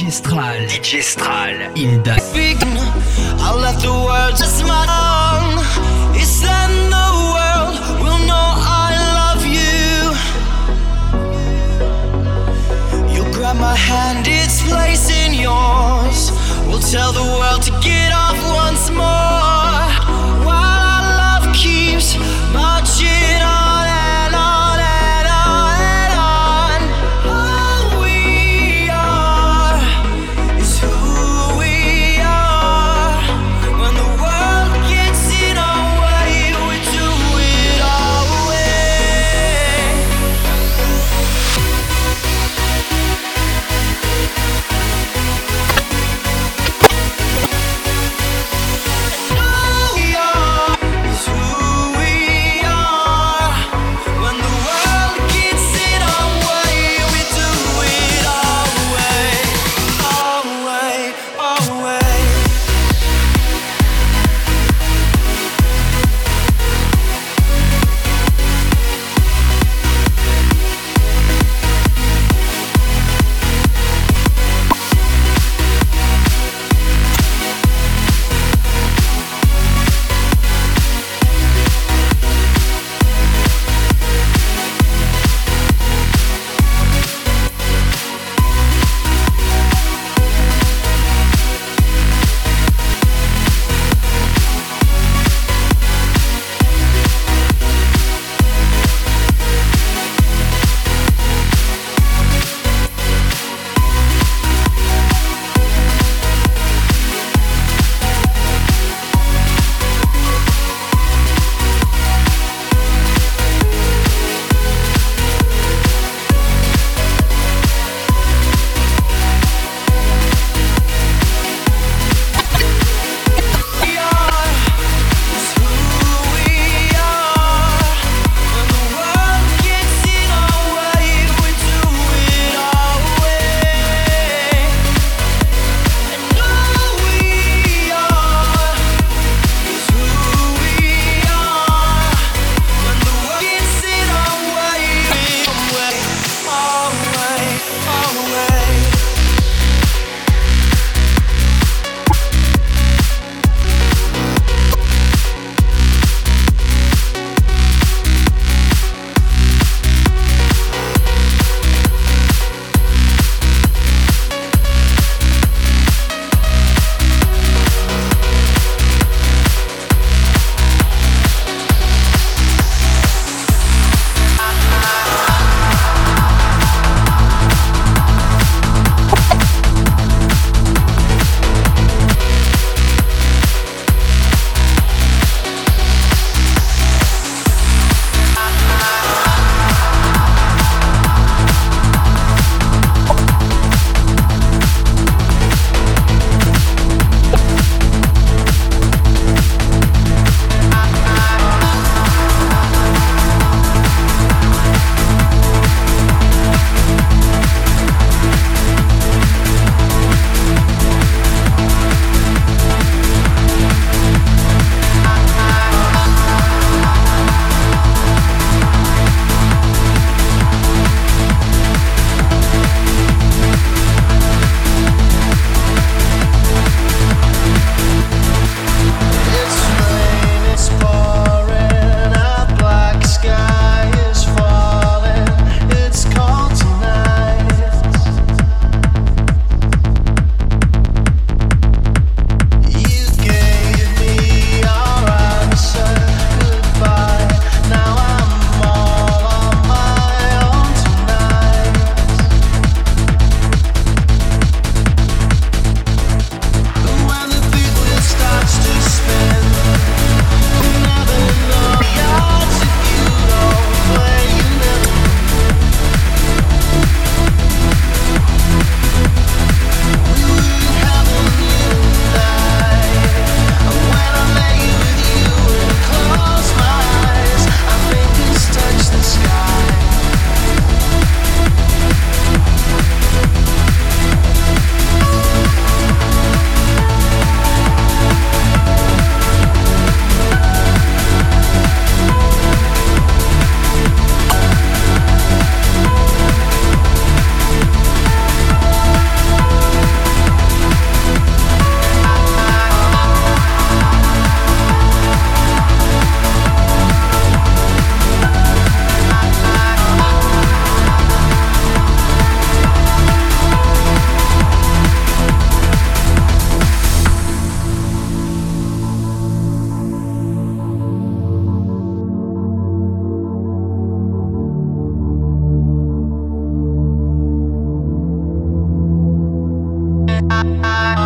DJ Stral. DJ Stral. Il donne. I'll let the world just my tongue. It's then the world will know I love you. You'll grab my hand, its place in yours. We'll tell the world to get off Bye.